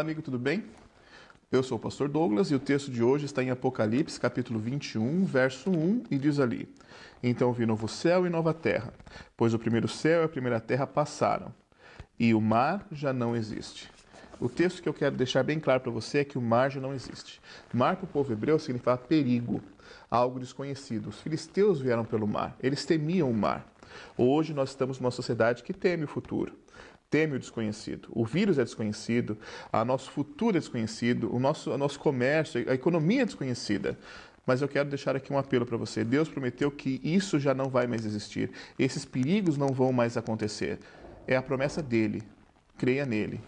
amigo, tudo bem? Eu sou o pastor Douglas e o texto de hoje está em Apocalipse, capítulo 21, verso 1, e diz ali: Então vi novo céu e nova terra, pois o primeiro céu e a primeira terra passaram, e o mar já não existe. O texto que eu quero deixar bem claro para você é que o mar já não existe. Mar para o povo hebreu significa perigo, algo desconhecido. Os filisteus vieram pelo mar, eles temiam o mar. Hoje nós estamos numa sociedade que teme o futuro teme o desconhecido. O vírus é desconhecido, o nosso futuro é desconhecido, o nosso, o nosso comércio, a economia é desconhecida. Mas eu quero deixar aqui um apelo para você. Deus prometeu que isso já não vai mais existir. Esses perigos não vão mais acontecer. É a promessa dele. Creia nele.